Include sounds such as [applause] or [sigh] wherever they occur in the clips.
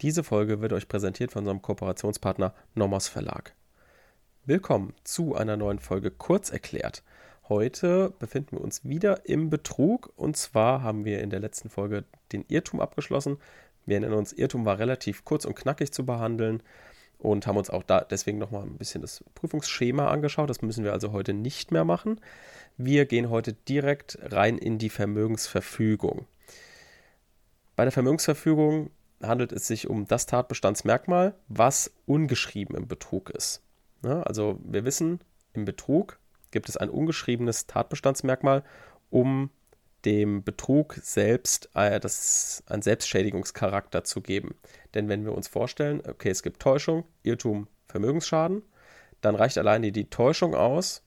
Diese Folge wird euch präsentiert von unserem Kooperationspartner Nomos Verlag. Willkommen zu einer neuen Folge Kurz erklärt. Heute befinden wir uns wieder im Betrug und zwar haben wir in der letzten Folge den Irrtum abgeschlossen. Wir erinnern uns, Irrtum war relativ kurz und knackig zu behandeln und haben uns auch da deswegen nochmal ein bisschen das Prüfungsschema angeschaut. Das müssen wir also heute nicht mehr machen. Wir gehen heute direkt rein in die Vermögensverfügung. Bei der Vermögensverfügung handelt es sich um das Tatbestandsmerkmal, was ungeschrieben im Betrug ist. Ja, also wir wissen, im Betrug gibt es ein ungeschriebenes Tatbestandsmerkmal, um dem Betrug selbst äh, das, einen Selbstschädigungscharakter zu geben. Denn wenn wir uns vorstellen, okay, es gibt Täuschung, Irrtum, Vermögensschaden, dann reicht alleine die Täuschung aus,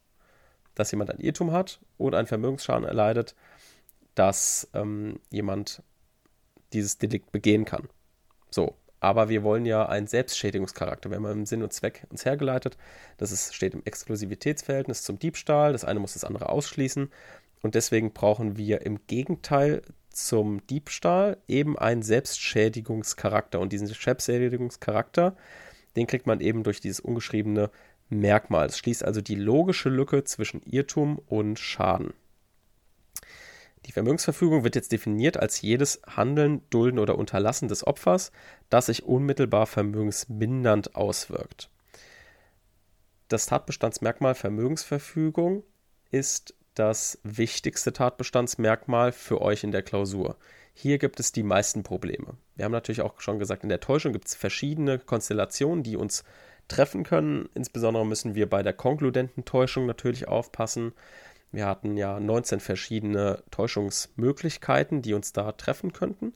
dass jemand ein Irrtum hat und einen Vermögensschaden erleidet, dass ähm, jemand dieses Delikt begehen kann. So, aber wir wollen ja einen Selbstschädigungscharakter. Wir haben im Sinn und Zweck uns hergeleitet. Das ist, steht im Exklusivitätsverhältnis zum Diebstahl. Das eine muss das andere ausschließen. Und deswegen brauchen wir im Gegenteil zum Diebstahl eben einen Selbstschädigungscharakter. Und diesen Selbstschädigungscharakter, den kriegt man eben durch dieses ungeschriebene Merkmal. Es schließt also die logische Lücke zwischen Irrtum und Schaden. Die Vermögensverfügung wird jetzt definiert als jedes Handeln, Dulden oder Unterlassen des Opfers, das sich unmittelbar vermögensmindernd auswirkt. Das Tatbestandsmerkmal Vermögensverfügung ist das wichtigste Tatbestandsmerkmal für euch in der Klausur. Hier gibt es die meisten Probleme. Wir haben natürlich auch schon gesagt, in der Täuschung gibt es verschiedene Konstellationen, die uns treffen können. Insbesondere müssen wir bei der konkludenten Täuschung natürlich aufpassen. Wir hatten ja 19 verschiedene Täuschungsmöglichkeiten, die uns da treffen könnten.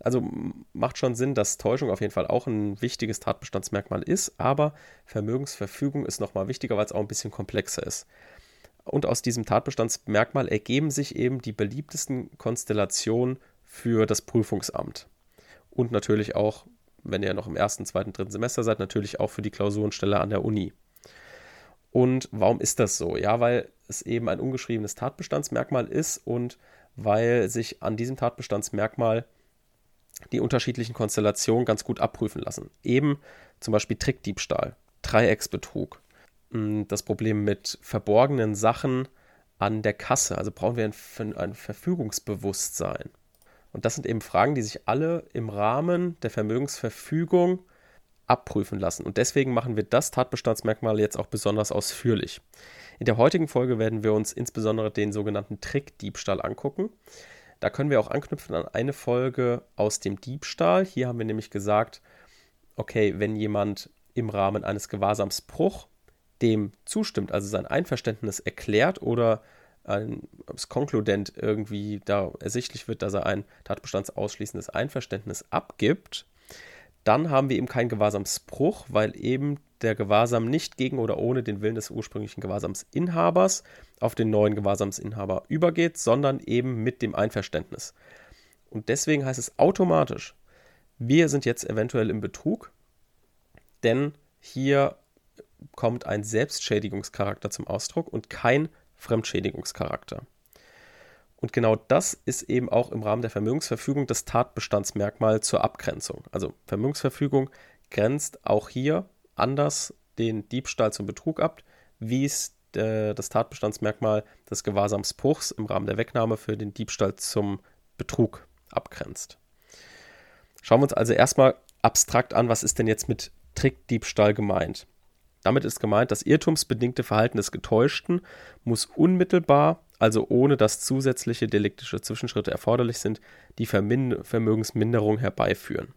Also macht schon Sinn, dass Täuschung auf jeden Fall auch ein wichtiges Tatbestandsmerkmal ist, aber Vermögensverfügung ist nochmal wichtiger, weil es auch ein bisschen komplexer ist. Und aus diesem Tatbestandsmerkmal ergeben sich eben die beliebtesten Konstellationen für das Prüfungsamt. Und natürlich auch, wenn ihr noch im ersten, zweiten, dritten Semester seid, natürlich auch für die Klausurenstelle an der Uni. Und warum ist das so? Ja, weil es eben ein ungeschriebenes Tatbestandsmerkmal ist und weil sich an diesem Tatbestandsmerkmal die unterschiedlichen Konstellationen ganz gut abprüfen lassen. Eben zum Beispiel Trickdiebstahl, Dreiecksbetrug, hm, das Problem mit verborgenen Sachen an der Kasse. Also brauchen wir ein, ein Verfügungsbewusstsein. Und das sind eben Fragen, die sich alle im Rahmen der Vermögensverfügung abprüfen lassen. Und deswegen machen wir das Tatbestandsmerkmal jetzt auch besonders ausführlich. In der heutigen Folge werden wir uns insbesondere den sogenannten Trickdiebstahl angucken. Da können wir auch anknüpfen an eine Folge aus dem Diebstahl. Hier haben wir nämlich gesagt, okay, wenn jemand im Rahmen eines Gewahrsamsbruch dem zustimmt, also sein Einverständnis erklärt oder es konkludent irgendwie da ersichtlich wird, dass er ein tatbestandsausschließendes Einverständnis abgibt, dann haben wir eben keinen Gewahrsamsbruch, weil eben der Gewahrsam nicht gegen oder ohne den Willen des ursprünglichen Gewahrsamsinhabers auf den neuen Gewahrsamsinhaber übergeht, sondern eben mit dem Einverständnis. Und deswegen heißt es automatisch, wir sind jetzt eventuell im Betrug, denn hier kommt ein Selbstschädigungscharakter zum Ausdruck und kein Fremdschädigungscharakter. Und genau das ist eben auch im Rahmen der Vermögensverfügung das Tatbestandsmerkmal zur Abgrenzung. Also Vermögensverfügung grenzt auch hier anders den Diebstahl zum Betrug ab, wie es äh, das Tatbestandsmerkmal des Gewahrsamsbruchs im Rahmen der Wegnahme für den Diebstahl zum Betrug abgrenzt. Schauen wir uns also erstmal abstrakt an, was ist denn jetzt mit Trickdiebstahl gemeint? Damit ist gemeint, das irrtumsbedingte Verhalten des Getäuschten muss unmittelbar also ohne dass zusätzliche deliktische Zwischenschritte erforderlich sind, die Vermin Vermögensminderung herbeiführen.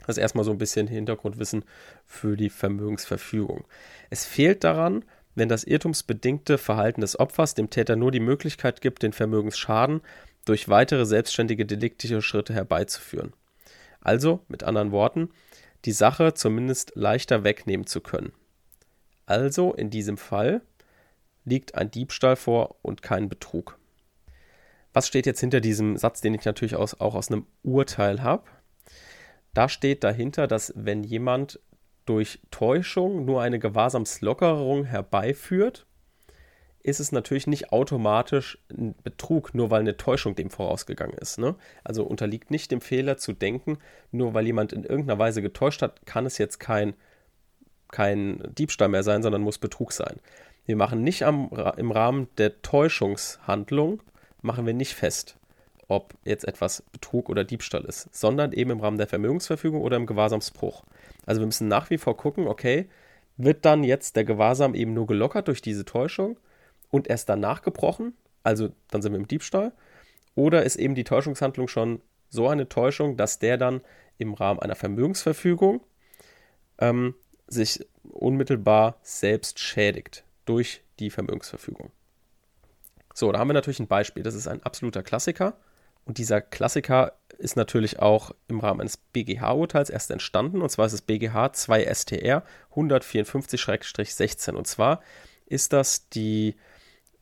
Das ist erstmal so ein bisschen Hintergrundwissen für die Vermögensverfügung. Es fehlt daran, wenn das irrtumsbedingte Verhalten des Opfers dem Täter nur die Möglichkeit gibt, den Vermögensschaden durch weitere selbstständige deliktische Schritte herbeizuführen. Also, mit anderen Worten, die Sache zumindest leichter wegnehmen zu können. Also in diesem Fall liegt ein Diebstahl vor und kein Betrug. Was steht jetzt hinter diesem Satz, den ich natürlich auch aus einem Urteil habe? Da steht dahinter, dass wenn jemand durch Täuschung nur eine Gewahrsamslockerung herbeiführt, ist es natürlich nicht automatisch ein Betrug, nur weil eine Täuschung dem vorausgegangen ist. Ne? Also unterliegt nicht dem Fehler zu denken, nur weil jemand in irgendeiner Weise getäuscht hat, kann es jetzt kein, kein Diebstahl mehr sein, sondern muss Betrug sein. Wir machen nicht am, im Rahmen der Täuschungshandlung, machen wir nicht fest, ob jetzt etwas Betrug oder Diebstahl ist, sondern eben im Rahmen der Vermögensverfügung oder im Gewahrsamsbruch. Also wir müssen nach wie vor gucken, okay, wird dann jetzt der Gewahrsam eben nur gelockert durch diese Täuschung und erst danach gebrochen, also dann sind wir im Diebstahl, oder ist eben die Täuschungshandlung schon so eine Täuschung, dass der dann im Rahmen einer Vermögensverfügung ähm, sich unmittelbar selbst schädigt durch die Vermögensverfügung. So, da haben wir natürlich ein Beispiel. Das ist ein absoluter Klassiker. Und dieser Klassiker ist natürlich auch im Rahmen eines BGH-Urteils erst entstanden. Und zwar ist es BGH 2 STR 154-16. Und zwar ist das die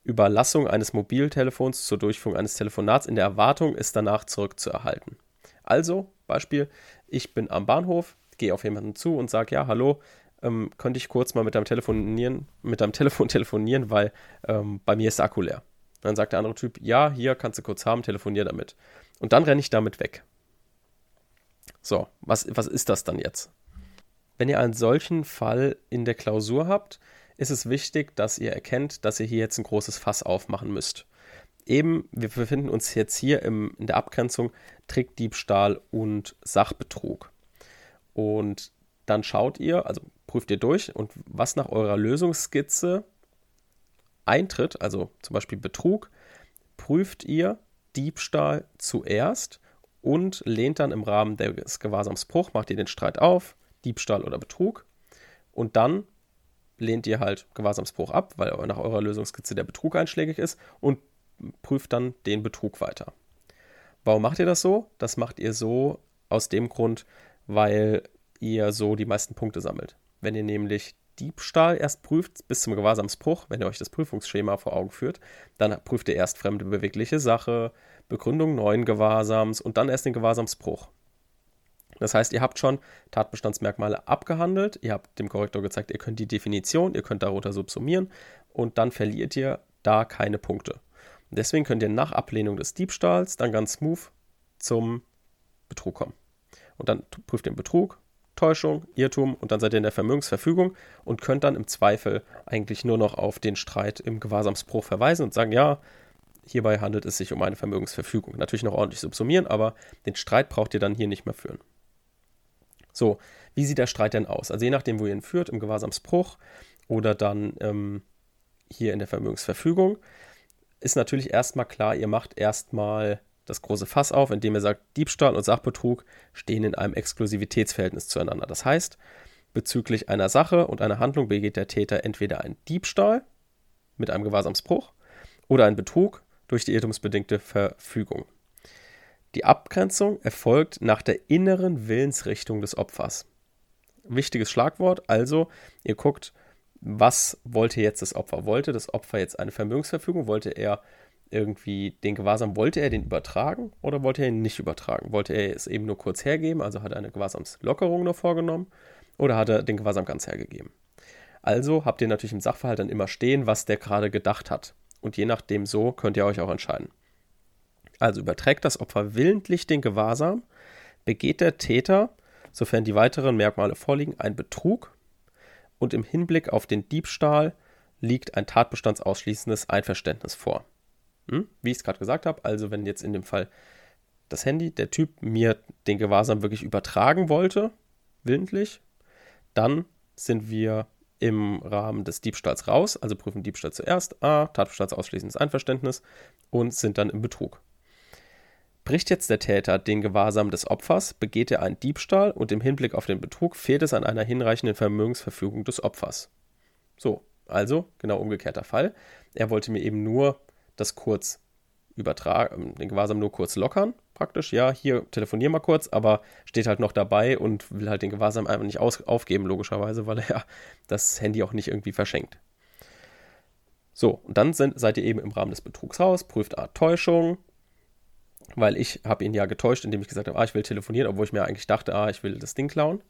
Überlassung eines Mobiltelefons zur Durchführung eines Telefonats in der Erwartung, es danach zurückzuerhalten. Also, Beispiel, ich bin am Bahnhof, gehe auf jemanden zu und sage, ja, hallo, ähm, könnte ich kurz mal mit deinem Telefonieren, mit deinem Telefon [laughs] telefonieren, weil ähm, bei mir ist der Akku leer. Dann sagt der andere Typ, ja, hier kannst du kurz haben, telefonier damit. Und dann renne ich damit weg. So, was, was ist das dann jetzt? Wenn ihr einen solchen Fall in der Klausur habt, ist es wichtig, dass ihr erkennt, dass ihr hier jetzt ein großes Fass aufmachen müsst. Eben, wir befinden uns jetzt hier im, in der Abgrenzung Trickdiebstahl und Sachbetrug. Und dann schaut ihr, also prüft ihr durch und was nach eurer Lösungsskizze eintritt, also zum Beispiel Betrug, prüft ihr Diebstahl zuerst und lehnt dann im Rahmen des Gewahrsamsbruch, macht ihr den Streit auf, Diebstahl oder Betrug und dann lehnt ihr halt Gewahrsamsbruch ab, weil nach eurer Lösungskizze der Betrug einschlägig ist und prüft dann den Betrug weiter. Warum macht ihr das so? Das macht ihr so aus dem Grund, weil ihr so die meisten Punkte sammelt. Wenn ihr nämlich Diebstahl erst prüft bis zum Gewahrsamsbruch, wenn ihr euch das Prüfungsschema vor Augen führt, dann prüft ihr erst fremde bewegliche Sache, Begründung neuen Gewahrsams und dann erst den Gewahrsamsbruch. Das heißt, ihr habt schon Tatbestandsmerkmale abgehandelt, ihr habt dem Korrektor gezeigt, ihr könnt die Definition, ihr könnt darunter subsumieren und dann verliert ihr da keine Punkte. Und deswegen könnt ihr nach Ablehnung des Diebstahls dann ganz smooth zum Betrug kommen. Und dann prüft ihr den Betrug, Täuschung, Irrtum und dann seid ihr in der Vermögensverfügung und könnt dann im Zweifel eigentlich nur noch auf den Streit im Gewahrsamsbruch verweisen und sagen, ja, hierbei handelt es sich um eine Vermögensverfügung. Natürlich noch ordentlich subsumieren, aber den Streit braucht ihr dann hier nicht mehr führen. So, wie sieht der Streit denn aus? Also je nachdem, wo ihr ihn führt, im Gewahrsamsbruch oder dann ähm, hier in der Vermögensverfügung, ist natürlich erstmal klar, ihr macht erstmal das große Fass auf, indem er sagt, Diebstahl und Sachbetrug stehen in einem Exklusivitätsverhältnis zueinander. Das heißt, bezüglich einer Sache und einer Handlung begeht der Täter entweder einen Diebstahl mit einem Gewahrsamsbruch oder einen Betrug durch die irrtumsbedingte Verfügung. Die Abgrenzung erfolgt nach der inneren Willensrichtung des Opfers. Wichtiges Schlagwort, also ihr guckt, was wollte jetzt das Opfer? Wollte das Opfer jetzt eine Vermögensverfügung? Wollte er irgendwie den Gewahrsam, wollte er den übertragen oder wollte er ihn nicht übertragen? Wollte er es eben nur kurz hergeben, also hat er eine Gewahrsamslockerung nur vorgenommen oder hat er den Gewahrsam ganz hergegeben? Also habt ihr natürlich im Sachverhalt dann immer stehen, was der gerade gedacht hat. Und je nachdem so könnt ihr euch auch entscheiden. Also überträgt das Opfer willentlich den Gewahrsam, begeht der Täter, sofern die weiteren Merkmale vorliegen, ein Betrug und im Hinblick auf den Diebstahl liegt ein tatbestandsausschließendes Einverständnis vor. Hm? Wie ich es gerade gesagt habe, also wenn jetzt in dem Fall das Handy, der Typ mir den Gewahrsam wirklich übertragen wollte, willentlich, dann sind wir im Rahmen des Diebstahls raus, also prüfen Diebstahl zuerst, A, Tatbestandsausschließendes Einverständnis und sind dann im Betrug. Bricht jetzt der Täter den Gewahrsam des Opfers, begeht er einen Diebstahl und im Hinblick auf den Betrug fehlt es an einer hinreichenden Vermögensverfügung des Opfers. So, also genau umgekehrter Fall. Er wollte mir eben nur das kurz übertragen, den Gewahrsam nur kurz lockern, praktisch. Ja, hier telefonier mal kurz, aber steht halt noch dabei und will halt den Gewahrsam einfach nicht aus, aufgeben, logischerweise, weil er [laughs] das Handy auch nicht irgendwie verschenkt. So, und dann sind, seid ihr eben im Rahmen des Betrugs raus, prüft Art Täuschung, weil ich habe ihn ja getäuscht, indem ich gesagt habe, ah, ich will telefonieren, obwohl ich mir eigentlich dachte, ah, ich will das Ding klauen.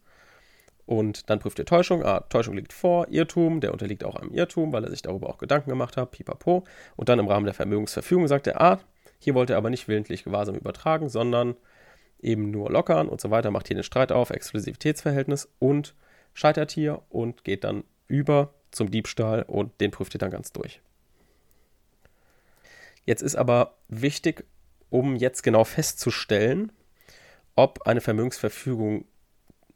Und dann prüft ihr Täuschung. Ah, Täuschung liegt vor, Irrtum, der unterliegt auch einem Irrtum, weil er sich darüber auch Gedanken gemacht hat, pipapo. Und dann im Rahmen der Vermögensverfügung sagt er, ah, hier wollte er aber nicht willentlich Gewahrsam übertragen, sondern eben nur lockern und so weiter, macht hier den Streit auf, Exklusivitätsverhältnis und scheitert hier und geht dann über zum Diebstahl und den prüft ihr dann ganz durch. Jetzt ist aber wichtig, um jetzt genau festzustellen, ob eine Vermögensverfügung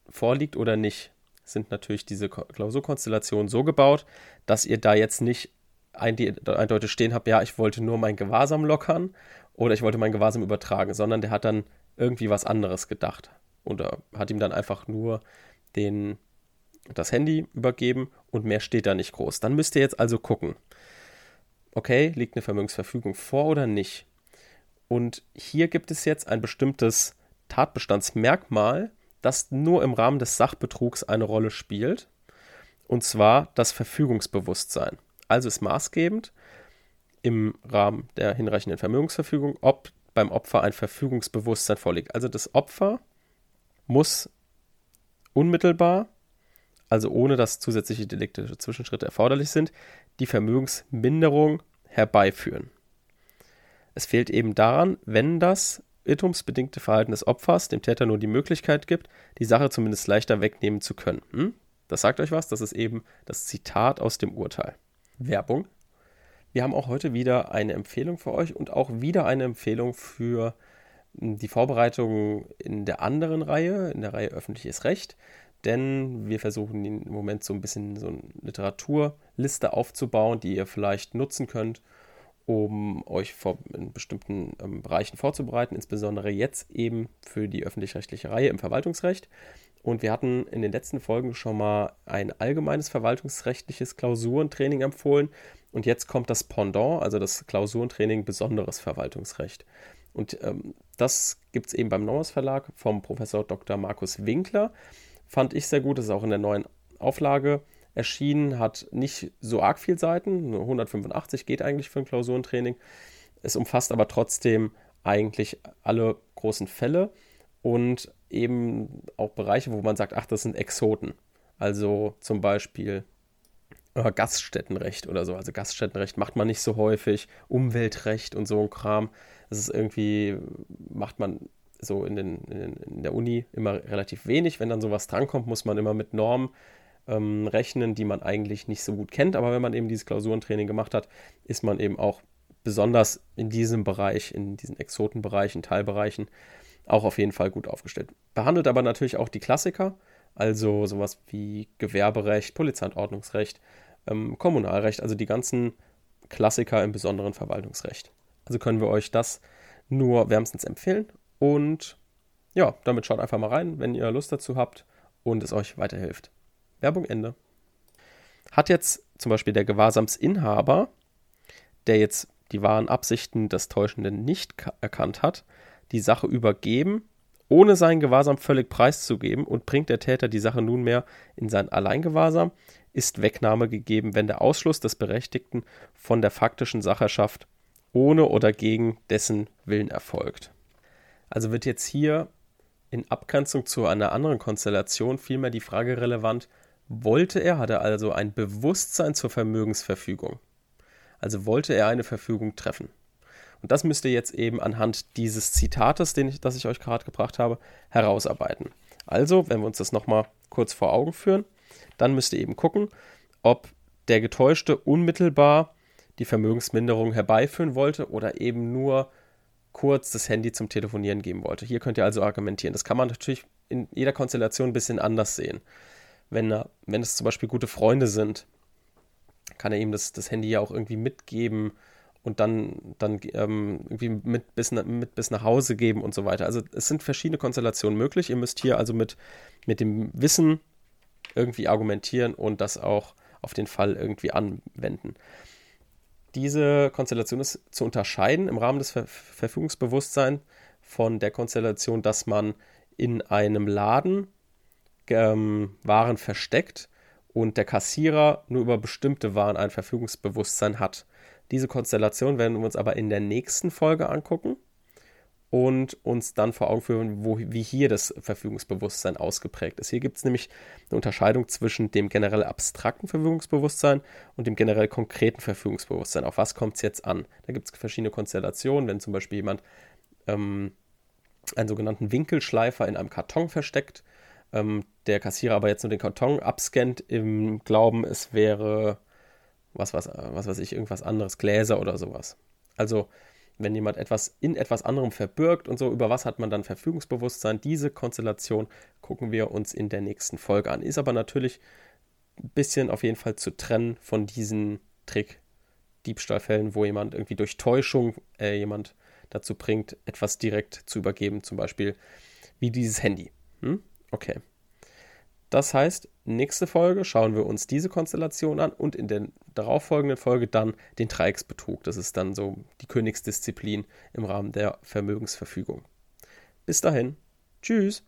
vorliegt oder nicht, sind natürlich diese Klausurkonstellationen so gebaut, dass ihr da jetzt nicht eindeutig stehen habt, ja, ich wollte nur mein Gewahrsam lockern oder ich wollte mein Gewahrsam übertragen, sondern der hat dann irgendwie was anderes gedacht oder hat ihm dann einfach nur den, das Handy übergeben und mehr steht da nicht groß. Dann müsst ihr jetzt also gucken, okay, liegt eine Vermögensverfügung vor oder nicht? Und hier gibt es jetzt ein bestimmtes Tatbestandsmerkmal, das nur im Rahmen des Sachbetrugs eine Rolle spielt, und zwar das Verfügungsbewusstsein. Also ist maßgebend im Rahmen der hinreichenden Vermögensverfügung, ob beim Opfer ein Verfügungsbewusstsein vorliegt. Also das Opfer muss unmittelbar, also ohne dass zusätzliche Delikte Zwischenschritte erforderlich sind, die Vermögensminderung herbeiführen. Es fehlt eben daran, wenn das irrtumsbedingte Verhalten des Opfers dem Täter nur die Möglichkeit gibt, die Sache zumindest leichter wegnehmen zu können. Hm? Das sagt euch was, das ist eben das Zitat aus dem Urteil. Werbung. Wir haben auch heute wieder eine Empfehlung für euch und auch wieder eine Empfehlung für hm, die Vorbereitung in der anderen Reihe, in der Reihe Öffentliches Recht. Denn wir versuchen im Moment so ein bisschen so eine Literaturliste aufzubauen, die ihr vielleicht nutzen könnt, um euch vor, in bestimmten ähm, Bereichen vorzubereiten, insbesondere jetzt eben für die öffentlich-rechtliche Reihe im Verwaltungsrecht. Und wir hatten in den letzten Folgen schon mal ein allgemeines verwaltungsrechtliches Klausurentraining empfohlen. Und jetzt kommt das Pendant, also das Klausurentraining besonderes Verwaltungsrecht. Und ähm, das gibt es eben beim Nomos Verlag vom Professor Dr. Markus Winkler. Fand ich sehr gut, das ist auch in der neuen Auflage erschienen, hat nicht so arg viel Seiten, 185 geht eigentlich für ein Klausurentraining. Es umfasst aber trotzdem eigentlich alle großen Fälle und eben auch Bereiche, wo man sagt, ach, das sind Exoten. Also zum Beispiel äh, Gaststättenrecht oder so. Also Gaststättenrecht macht man nicht so häufig, Umweltrecht und so ein Kram. Das ist irgendwie, macht man so in, den, in, in der Uni immer relativ wenig. Wenn dann sowas drankommt, muss man immer mit Normen ähm, rechnen, die man eigentlich nicht so gut kennt. Aber wenn man eben dieses Klausurentraining gemacht hat, ist man eben auch besonders in diesem Bereich, in diesen Exotenbereichen, Teilbereichen, auch auf jeden Fall gut aufgestellt. Behandelt aber natürlich auch die Klassiker, also sowas wie Gewerberecht, Polizeiordnungsrecht, ähm, Kommunalrecht, also die ganzen Klassiker im besonderen Verwaltungsrecht. Also können wir euch das nur wärmstens empfehlen und ja, damit schaut einfach mal rein, wenn ihr Lust dazu habt und es euch weiterhilft. Werbung Ende. Hat jetzt zum Beispiel der Gewahrsamsinhaber, der jetzt die wahren Absichten des Täuschenden nicht erkannt hat, die Sache übergeben, ohne seinen Gewahrsam völlig preiszugeben und bringt der Täter die Sache nunmehr in sein Alleingewahrsam, ist Wegnahme gegeben, wenn der Ausschluss des Berechtigten von der faktischen Sacherschaft ohne oder gegen dessen Willen erfolgt. Also wird jetzt hier in Abgrenzung zu einer anderen Konstellation vielmehr die Frage relevant, wollte er, hat er also ein Bewusstsein zur Vermögensverfügung. Also wollte er eine Verfügung treffen. Und das müsst ihr jetzt eben anhand dieses Zitates, den ich, das ich euch gerade gebracht habe, herausarbeiten. Also, wenn wir uns das nochmal kurz vor Augen führen, dann müsst ihr eben gucken, ob der Getäuschte unmittelbar die Vermögensminderung herbeiführen wollte oder eben nur kurz das Handy zum Telefonieren geben wollte. Hier könnt ihr also argumentieren. Das kann man natürlich in jeder Konstellation ein bisschen anders sehen wenn, er, wenn es zum Beispiel gute Freunde sind, kann er ihm das, das Handy ja auch irgendwie mitgeben und dann, dann ähm, irgendwie mit bis, mit bis nach Hause geben und so weiter. Also es sind verschiedene Konstellationen möglich. Ihr müsst hier also mit, mit dem Wissen irgendwie argumentieren und das auch auf den Fall irgendwie anwenden. Diese Konstellation ist zu unterscheiden im Rahmen des Ver Verfügungsbewusstseins von der Konstellation, dass man in einem Laden ähm, Waren versteckt und der Kassierer nur über bestimmte Waren ein Verfügungsbewusstsein hat. Diese Konstellation werden wir uns aber in der nächsten Folge angucken. und uns dann vor Augen führen, wo, wie hier das Verfügungsbewusstsein ausgeprägt ist. Hier gibt es nämlich eine Unterscheidung zwischen dem generell abstrakten Verfügungsbewusstsein und dem generell konkreten Verfügungsbewusstsein. Auf was kommt es jetzt an? Da gibt es verschiedene Konstellationen, wenn zum Beispiel jemand ähm, einen sogenannten Winkelschleifer in einem Karton versteckt, ähm, der Kassierer aber jetzt nur den Karton abscannt im Glauben, es wäre was, was, was weiß ich, irgendwas anderes, Gläser oder sowas. Also wenn jemand etwas in etwas anderem verbirgt und so, über was hat man dann Verfügungsbewusstsein? Diese Konstellation gucken wir uns in der nächsten Folge an. Ist aber natürlich ein bisschen auf jeden Fall zu trennen von diesen Trick-Diebstahlfällen, wo jemand irgendwie durch Täuschung äh, jemand dazu bringt, etwas direkt zu übergeben, zum Beispiel wie dieses Handy. Hm? Okay. Das heißt, nächste Folge schauen wir uns diese Konstellation an und in der darauffolgenden Folge dann den Dreiecksbetrug. Das ist dann so die Königsdisziplin im Rahmen der Vermögensverfügung. Bis dahin. Tschüss.